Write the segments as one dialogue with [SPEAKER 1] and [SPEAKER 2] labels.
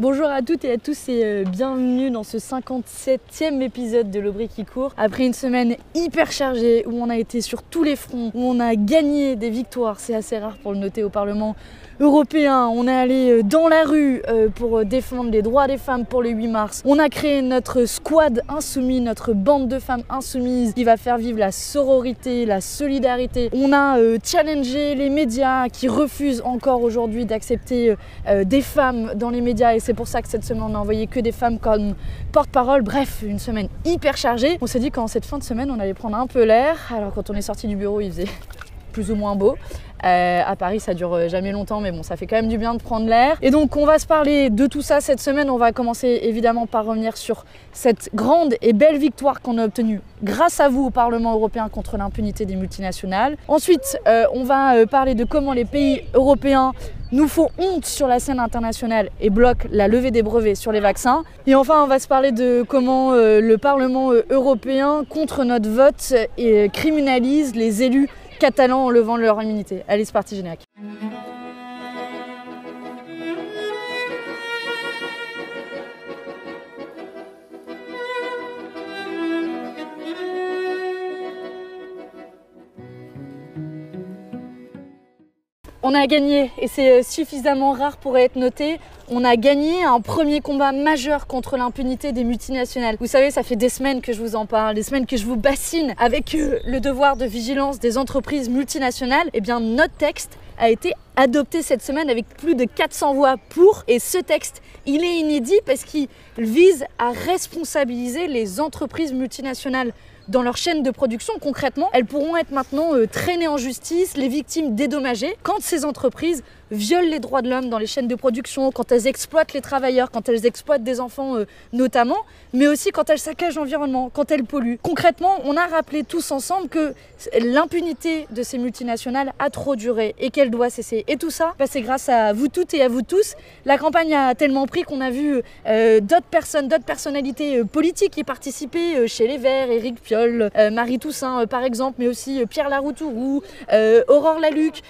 [SPEAKER 1] Bonjour à toutes et à tous et euh, bienvenue dans ce 57e épisode de l'Aubry qui court. Après une semaine hyper chargée où on a été sur tous les fronts, où on a gagné des victoires, c'est assez rare pour le noter au Parlement européen, on est allé euh, dans la rue euh, pour défendre les droits des femmes pour le 8 mars. On a créé notre squad insoumis, notre bande de femmes insoumises qui va faire vivre la sororité, la solidarité. On a challengé les médias qui refusent encore aujourd'hui d'accepter des femmes dans les médias c'est pour ça que cette semaine on a envoyé que des femmes comme porte-parole. Bref, une semaine hyper chargée. On s'est dit qu'en cette fin de semaine on allait prendre un peu l'air. Alors quand on est sorti du bureau il faisait plus ou moins beau. Euh, à Paris, ça dure euh, jamais longtemps, mais bon, ça fait quand même du bien de prendre l'air. Et donc, on va se parler de tout ça cette semaine. On va commencer évidemment par revenir sur cette grande et belle victoire qu'on a obtenue grâce à vous au Parlement européen contre l'impunité des multinationales. Ensuite, euh, on va parler de comment les pays européens nous font honte sur la scène internationale et bloquent la levée des brevets sur les vaccins. Et enfin, on va se parler de comment le Parlement européen, contre notre vote, criminalise les élus catalans en levant leur immunité. Allez, c'est parti, générique. On a gagné et c'est euh, suffisamment rare pour être noté. On a gagné un premier combat majeur contre l'impunité des multinationales. Vous savez, ça fait des semaines que je vous en parle, des semaines que je vous bassine avec euh, le devoir de vigilance des entreprises multinationales. Eh bien, notre texte a été adopté cette semaine avec plus de 400 voix pour. Et ce texte, il est inédit parce qu'il vise à responsabiliser les entreprises multinationales dans leur chaîne de production. Concrètement, elles pourront être maintenant euh, traînées en justice, les victimes dédommagées, quand ces entreprises violent les droits de l'homme dans les chaînes de production, quand elles exploitent les travailleurs, quand elles exploitent des enfants euh, notamment, mais aussi quand elles saccagent l'environnement, quand elles polluent. Concrètement, on a rappelé tous ensemble que l'impunité de ces multinationales a trop duré et qu'elle doit cesser. Et tout ça, bah, c'est grâce à vous toutes et à vous tous. La campagne a tellement pris qu'on a vu euh, d'autres personnes, d'autres personnalités euh, politiques y participer, chez les Verts, Éric Piolle, Marie Toussaint par exemple, mais aussi Pierre Laroutourou, Aurore Laluc.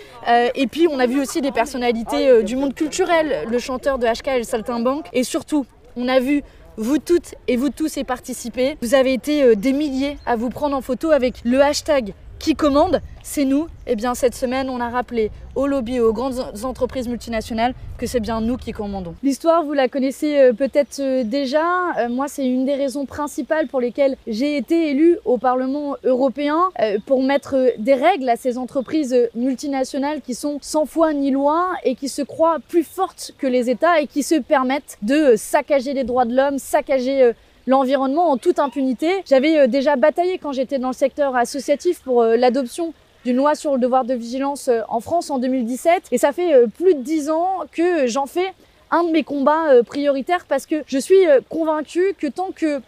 [SPEAKER 1] et puis on a vu aussi des personnes personnalité euh, du monde culturel, le chanteur de HK et Saltimbanque. Et surtout, on a vu vous toutes et vous tous y participer. Vous avez été euh, des milliers à vous prendre en photo avec le hashtag qui commande, c'est nous. Eh bien, cette semaine, on a rappelé aux lobbies, aux grandes entreprises multinationales que c'est bien nous qui commandons. L'histoire, vous la connaissez euh, peut-être euh, déjà. Euh, moi, c'est une des raisons principales pour lesquelles j'ai été élue au Parlement européen pour mettre des règles à ces entreprises multinationales qui sont sans foi ni loi et qui se croient plus fortes que les États et qui se permettent de saccager les droits de l'homme, saccager l'environnement en toute impunité. J'avais euh, déjà bataillé quand j'étais dans le secteur associatif pour euh, l'adoption d'une loi sur le devoir de vigilance euh, en France en 2017. Et ça fait plus de dix ans que j'en fais un de mes combats prioritaires parce que je suis convaincue que tant que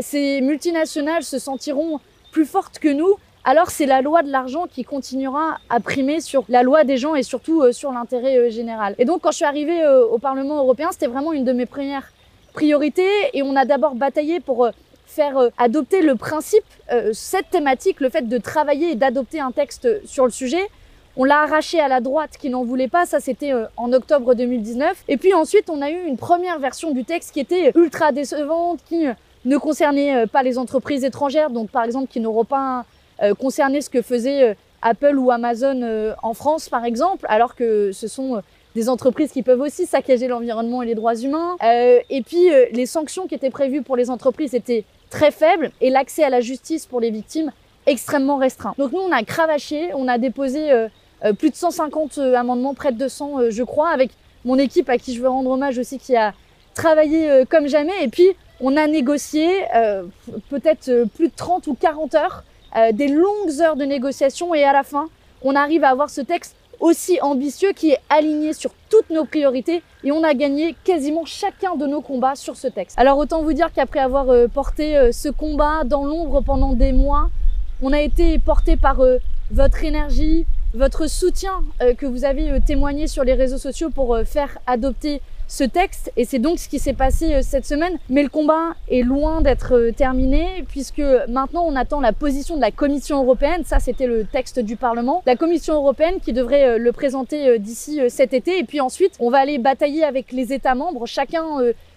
[SPEAKER 1] ces multinationales se sentiront plus fortes que nous, alors c'est la loi de l'argent qui continuera à primer sur la loi des gens et surtout sur l'intérêt général. Et donc quand je suis arrivée au Parlement européen, c'était vraiment une de mes premières priorité et on a d'abord bataillé pour euh, faire euh, adopter le principe, euh, cette thématique, le fait de travailler et d'adopter un texte sur le sujet. On l'a arraché à la droite qui n'en voulait pas, ça c'était en octobre 2019. Et puis ensuite on a eu une première version du texte qui était ultra décevante, qui ne concernait pas les entreprises étrangères, donc par exemple qui n'auront pas concerné ce que faisait Apple ou Amazon en France par exemple, alors que ce sont des entreprises qui peuvent aussi saccager l'environnement et les droits humains. Euh, et puis euh, les sanctions qui étaient prévues pour les entreprises étaient très faibles et l'accès à la justice pour les victimes extrêmement restreint. Donc nous on a cravaché, on a déposé euh, plus de 150 amendements, près de 200 je crois, avec mon équipe à qui je veux rendre hommage aussi qui a travaillé comme jamais. Et puis on a négocié peut-être plus de 30 ou 40 heures, des longues heures de négociation et à la fin on arrive à avoir ce texte aussi ambitieux qui est aligné sur toutes nos priorités et on a gagné quasiment chacun de nos combats sur ce texte. Alors autant vous dire qu'après avoir euh, porté euh, ce combat dans l'ombre pendant des mois, on a été porté par euh, votre énergie, votre soutien que vous avez témoigné sur les réseaux sociaux pour faire adopter ce texte et c'est donc ce qui s'est passé euh, cette semaine. Mais le combat est loin d'être euh, terminé puisque maintenant on attend la position de la Commission européenne. Ça, c'était le texte du Parlement. La Commission européenne qui devrait le présenter d'ici cet été et puis ensuite on va aller batailler avec les États membres, chacun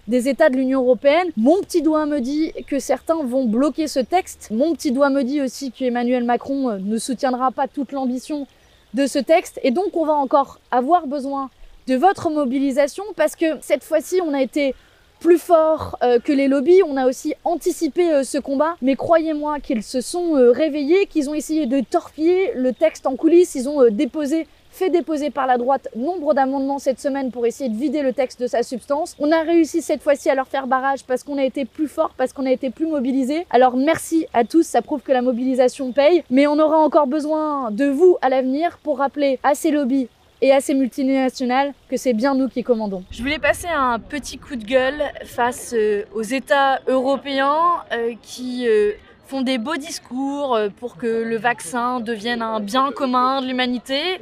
[SPEAKER 1] des États de l'Union européenne. Mon petit doigt me dit que certains vont bloquer ce texte. Mon petit doigt me dit aussi qu'Emmanuel Macron ne soutiendra pas toute l'ambition de ce texte. Et donc, on va encore avoir besoin de votre mobilisation parce que cette fois-ci, on a été plus fort euh, que les lobbies. On a aussi anticipé euh, ce combat, mais croyez-moi qu'ils se sont euh, réveillés, qu'ils ont essayé de torpiller le texte en coulisses. Ils ont déposé fait déposer par la droite nombre d'amendements cette semaine pour essayer de vider le texte de sa substance. On a réussi cette fois-ci à leur faire barrage parce qu'on a été plus fort, parce qu'on a été plus mobilisés. Alors merci à tous, ça prouve que la mobilisation paye, mais on aura encore besoin de vous à l'avenir pour rappeler à ces lobbies et à ces multinationales que c'est bien nous qui commandons. Je voulais passer un petit coup de gueule face euh, aux États européens euh, qui euh, font des beaux discours pour que le vaccin devienne un bien commun de l'humanité.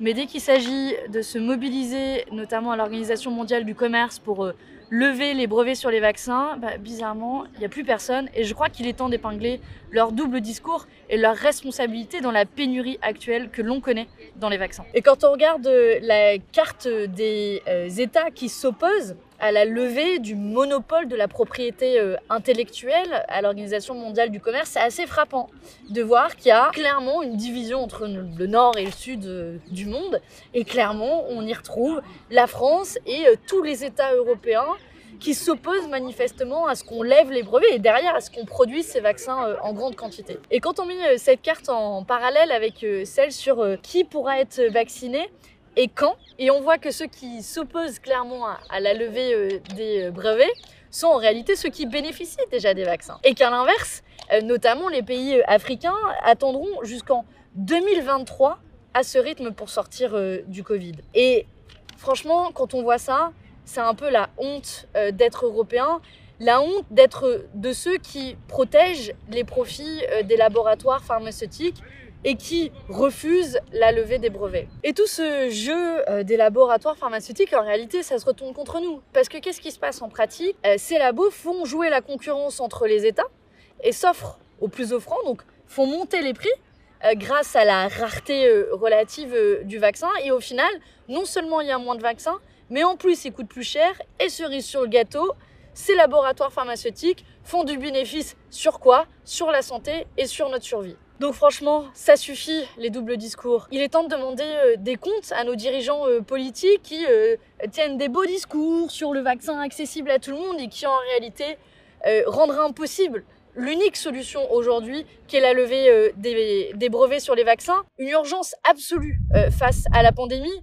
[SPEAKER 1] Mais dès qu'il s'agit de se mobiliser, notamment à l'Organisation mondiale du commerce, pour euh, lever les brevets sur les vaccins, bah, bizarrement, il n'y a plus personne. Et je crois qu'il est temps d'épingler leur double discours et leur responsabilité dans la pénurie actuelle que l'on connaît dans les vaccins. Et quand on regarde euh, la carte des euh, États qui s'opposent à la levée du monopole de la propriété euh, intellectuelle à l'Organisation mondiale du commerce, c'est assez frappant de voir qu'il y a clairement une division entre le nord et le sud du monde. Et clairement, on y retrouve la France et tous les États européens qui s'opposent manifestement à ce qu'on lève les brevets et derrière à ce qu'on produise ces vaccins euh, en grande quantité. Et quand on met euh, cette carte en parallèle avec euh, celle sur qui pourra être vacciné, et quand. Et on voit que ceux qui s'opposent clairement à, la levée des brevets sont en réalité ceux qui bénéficient déjà des vaccins. Et qu'à l'inverse, notamment les pays africains attendront jusqu'en 2023 à ce rythme pour sortir du Covid. Et franchement, quand on voit ça, c'est un peu la honte euh, d'être européen, la honte d'être de ceux qui protègent les profits euh, des laboratoires pharmaceutiques et qui refusent la levée des brevets. Et tout ce jeu euh, des laboratoires pharmaceutiques, en réalité, ça se retourne contre nous. Parce que qu'est-ce qui se passe en pratique? Ces labos font jouer la concurrence entre les États et s'offrent aux plus offrants, donc font monter les prix grâce à la rareté relative du vaccin. Et au final, non seulement il y a moins de vaccins, mais en plus ils coûtent plus cher et cerise sur le gâteau, ces laboratoires pharmaceutiques font du bénéfice sur quoi? Sur la santé et sur notre survie. Donc franchement, ça suffit les doubles discours. Il est temps de demander euh, des comptes à nos dirigeants euh, politiques qui euh, tiennent des beaux discours sur le vaccin accessible à tout le monde et qui en réalité rendraient impossible l'unique solution aujourd'hui qui est la levée des, des, brevets sur les vaccins. Une urgence absolue face à la pandémie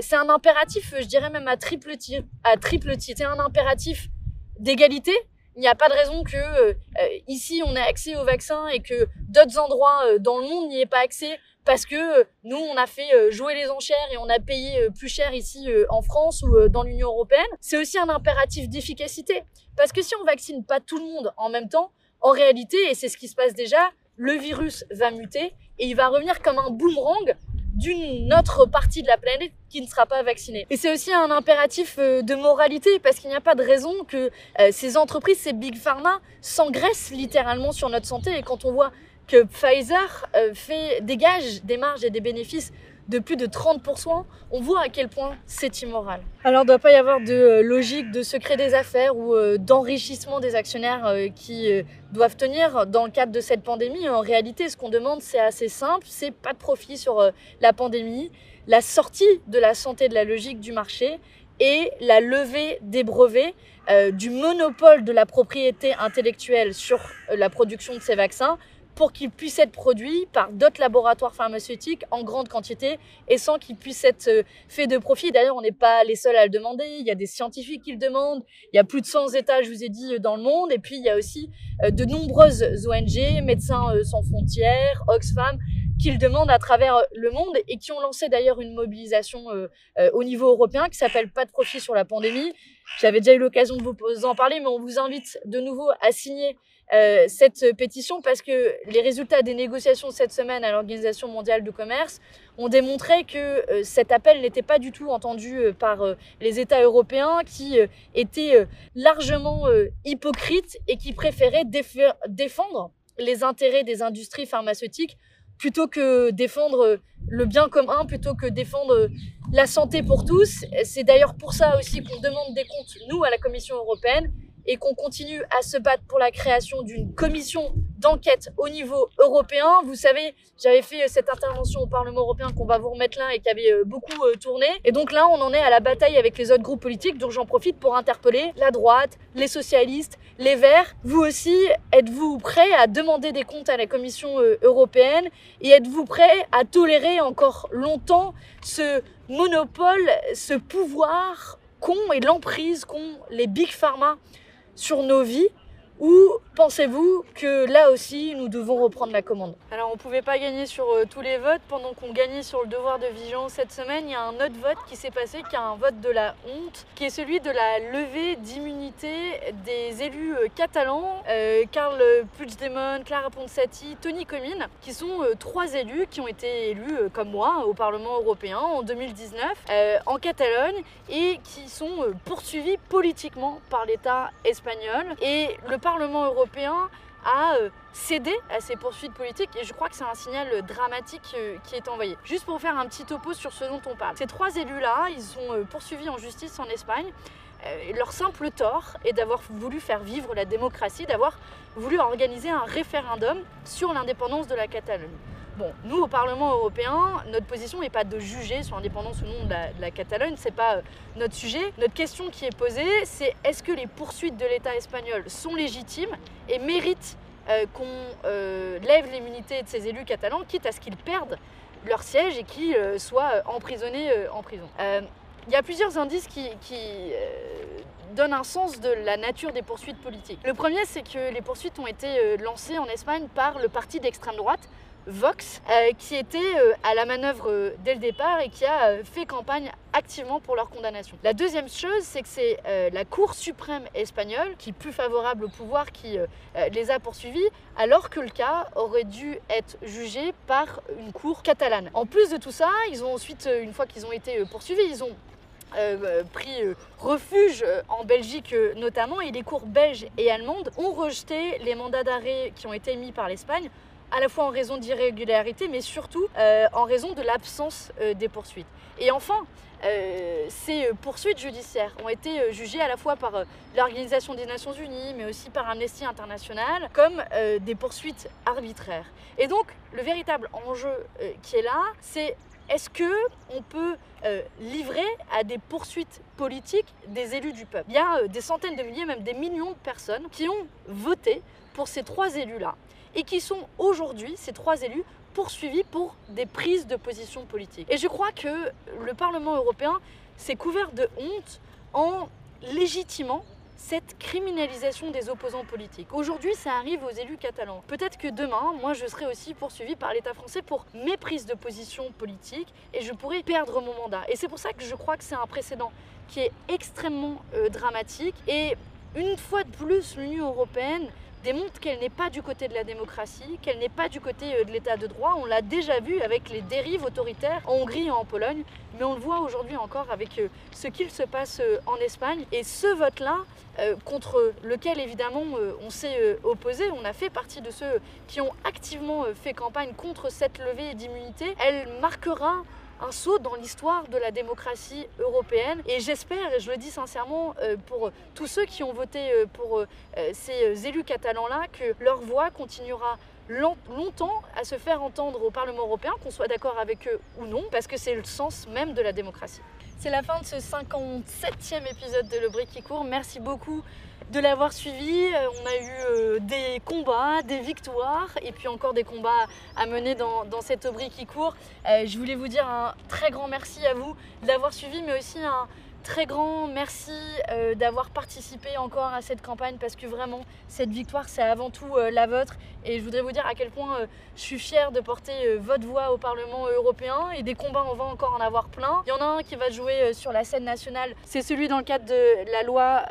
[SPEAKER 1] c'est un impératif, je dirais même à triple titre. À triple titre. C'est un impératif d'égalité. Il n'y a pas de raison que euh, ici on ait accès au vaccin et que d'autres endroits euh, dans le monde n'y aient pas accès parce que nous on a fait jouer les enchères et on a payé plus cher ici en France ou dans l'Union européenne. C'est aussi un impératif d'efficacité parce que si on vaccine pas tout le monde en même temps, en réalité, et c'est ce qui se passe déjà, le virus va muter et il va revenir comme un boomerang d'une autre partie de la planète qui ne sera pas vaccinée. Et c'est aussi un impératif euh, de moralité parce qu'il n'y a pas de raison que euh, ces entreprises, ces big pharma, s'engraissent littéralement sur notre santé. Et quand on voit que Pfizer euh, fait, dégage des marges et des bénéfices de plus de 30%, on voit à quel point c'est immoral. Alors il ne doit pas y avoir de euh, logique de secret des affaires ou euh, d'enrichissement des actionnaires euh, qui doivent tenir dans le cadre de cette pandémie. En réalité, ce qu'on demande, c'est assez simple, c'est pas de profit sur la pandémie, la sortie de la santé de la logique du marché et la levée des brevets du monopole de la propriété intellectuelle sur la production de ces vaccins pour qu'ils puissent être produits par d'autres laboratoires pharmaceutiques en grande quantité et sans qu'ils puissent être euh, faits de profit. D'ailleurs, on n'est pas les seuls à le demander. Il y a des scientifiques qui le demandent. Il y a plus de 100 États, je vous ai dit, dans le monde. Et puis, il y a aussi euh, de nombreuses ONG, Médecins euh, sans frontières, Oxfam, qu'ils demandent à travers le monde et qui ont lancé d'ailleurs une mobilisation au niveau européen qui s'appelle Pas de profit sur la pandémie. J'avais déjà eu l'occasion de vous en parler, mais on vous invite de nouveau à signer euh, cette pétition parce que les résultats des négociations cette semaine à l'Organisation mondiale du commerce ont démontré que euh, cet appel n'était pas du tout entendu euh, par les États européens qui étaient largement hypocrites et qui préféraient défendre les intérêts des industries pharmaceutiques plutôt que défendre le bien commun, plutôt que défendre la santé pour tous. C'est d'ailleurs pour ça aussi qu'on demande des comptes, nous, à la Commission européenne, et qu'on continue à se battre pour la création d'une commission d'enquête au niveau européen. Vous savez, j'avais fait cette intervention au Parlement européen qu'on va vous remettre là et qui avait euh, beaucoup euh, tourné. Et donc là, on en est à la bataille avec les autres groupes politiques, donc j'en profite pour interpeller la droite, les socialistes, les Verts. Vous aussi, êtes-vous prêts à demander des comptes à la Commission euh, européenne et êtes-vous prêts à tolérer encore longtemps ce monopole, ce pouvoir qu'ont et l'emprise qu'ont les big pharma sur nos vies? Ou pensez-vous que là aussi, nous devons reprendre la commande? Alors, on ne pouvait pas gagner sur euh, tous les votes. Pendant qu'on gagnait sur le devoir de vigilance cette semaine, il y a un autre vote qui s'est passé, qui est un vote de la honte, qui est celui de la levée d'immunité des élus euh, catalans, euh, Carl Puigdemont, Clara Ponsati, Tony Comines, qui sont trois élus qui ont été élus, comme moi, au Parlement européen en 2019, en Catalogne, et qui sont poursuivis politiquement par l'État espagnol. Et le Parlement européen a euh, cédé à ces poursuites politiques et je crois que c'est un signal dramatique euh, qui est envoyé. Juste pour faire un petit topo sur ce dont on parle. Ces trois élus-là, ils sont euh, poursuivis en justice en Espagne. Leur simple tort est d'avoir voulu faire vivre la démocratie, d'avoir voulu organiser un référendum sur l'indépendance de la Catalogne. Bon, nous au Parlement européen, notre position n'est pas de juger sur l'indépendance ou non de la, de la Catalogne, c'est pas euh, notre sujet. Notre question qui est posée, c'est est-ce que les poursuites de l'État espagnol sont légitimes et méritent euh, qu'on euh, lève l'immunité de ces élus catalans, quitte à ce qu'ils perdent leur siège et qu'ils soient emprisonnés en prison? Il y a plusieurs indices qui, qui donnent un sens de la nature des poursuites politiques. Le premier, c'est que les poursuites ont été lancées en Espagne par le parti d'extrême droite, Vox, euh, qui était euh, à la manœuvre euh, dès le départ et qui a fait campagne activement pour leur condamnation. La deuxième chose, c'est que c'est la Cour suprême espagnole, qui est plus favorable au pouvoir, qui les a poursuivis, alors que le cas aurait dû être jugé par une cour catalane. En plus de tout ça, ils ont ensuite, une fois qu'ils ont été poursuivis, ils ont pris refuge en Belgique notamment, et les cours belges et allemandes ont rejeté les mandats d'arrêt qui ont été émis par l'Espagne à la fois en raison d'irrégularités, mais surtout euh, en raison de l'absence euh, des poursuites. Et enfin, euh, ces poursuites judiciaires ont été jugées à la fois par l'Organisation des Nations Unies, mais aussi par Amnesty International, comme des poursuites arbitraires. Et donc, le véritable enjeu qui est là, c'est est-ce que on peut livrer à des poursuites politiques des élus du peuple? Il y a des centaines de milliers, même des millions de personnes qui ont voté pour ces trois élus-là et qui sont aujourd'hui, ces trois élus, poursuivis pour des prises de position politiques. Et je crois que le Parlement européen s'est couvert de honte en légitimant cette criminalisation des opposants politiques. Aujourd'hui, ça arrive aux élus catalans. Peut-être que demain, moi, je serai aussi poursuivi par l'État français pour mes prises de position politique et je pourrais perdre mon mandat. Et c'est pour ça que je crois que c'est un précédent qui est extrêmement euh, dramatique. Et une fois de plus, l'Union européenne démontre qu'elle n'est pas du côté de la démocratie, qu'elle n'est pas du côté euh, de l'état de droit. On l'a déjà vu avec les dérives autoritaires en Hongrie et en Pologne, mais on le voit aujourd'hui encore avec euh, ce qu'il se passe euh, en Espagne. Et ce vote-là, contre lequel évidemment on s'est opposé, on a fait partie de ceux qui ont activement fait campagne contre cette levée d'immunité, elle marquera un saut dans l'histoire de la démocratie européenne. Et j'espère, et je le dis sincèrement, euh, pour tous ceux qui ont voté euh, pour euh, ces élus catalans-là, que leur voix continuera longtemps à se faire entendre au Parlement européen, qu'on soit d'accord avec eux ou non, parce que c'est le sens même de la démocratie. C'est la fin de ce 57e épisode de Le Brick qui court. Merci beaucoup de l'avoir suivi. Euh, on a eu euh, des combats, des victoires et puis encore des combats à mener dans, cette cette qui court. Euh, je voulais vous dire un très grand merci à vous de l'avoir suivi, mais aussi un très grand merci euh, d'avoir participé encore à cette campagne parce que vraiment cette victoire c'est avant tout euh, la vôtre et je voudrais vous dire à quel point euh, je suis fière de porter votre voix au Parlement européen et des combats on va encore en avoir plein. Il y en a un qui va jouer sur la scène nationale, c'est celui dans le cadre de la loi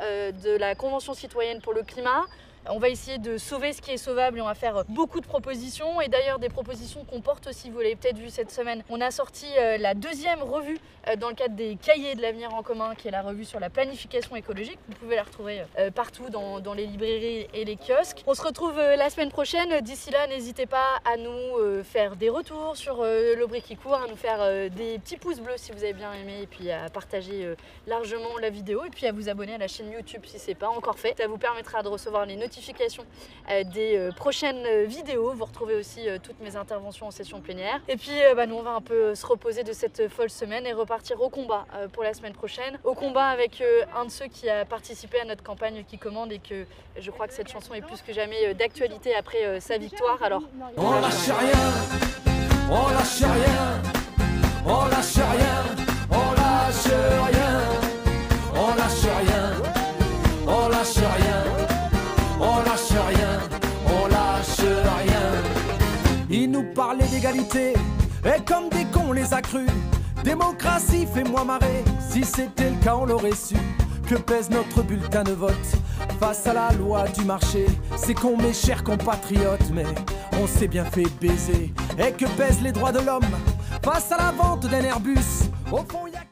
[SPEAKER 1] de la Convention citoyenne pour le climat. On va essayer de sauver ce qui est sauvable et on va faire beaucoup de propositions et d'ailleurs des propositions qu'on porte aussi, vous l'avez peut-être vu cette semaine. On a sorti euh, la deuxième revue euh, dans le cadre des cahiers de l'avenir en commun qui est la revue sur la planification écologique. Vous pouvez la retrouver euh, partout dans, les librairies et les kiosques. On se retrouve la semaine prochaine. D'ici là, n'hésitez pas à nous faire des retours sur l'Aubry qui court, à nous faire des petits pouces bleus si vous avez bien aimé et puis à partager largement la vidéo et puis à vous abonner à la chaîne YouTube si c'est pas encore fait. Ça vous permettra de recevoir les notifications notification euh, des euh, prochaines euh, vidéos. Vous retrouvez aussi toutes mes interventions en session plénière. Et puis bah, nous on va un peu se reposer de cette folle semaine et repartir au combat pour la semaine prochaine. Au combat avec un de ceux qui a participé à notre campagne qui commande et que je crois que cette chanson est plus que jamais d'actualité après sa victoire. Alors
[SPEAKER 2] on lâche rien, on lâche rien, on lâche rien, parler d'égalité. Et comme des cons les a Démocratie, fais-moi marrer. Si c'était le cas on l'aurait su. Que pèse notre bulletin de vote Face à la loi du marché? C'est con mes chers compatriotes Mais on s'est bien fait baiser. Et que pèsent les droits de l'homme Face à la vente d'un Airbus? Au fond y a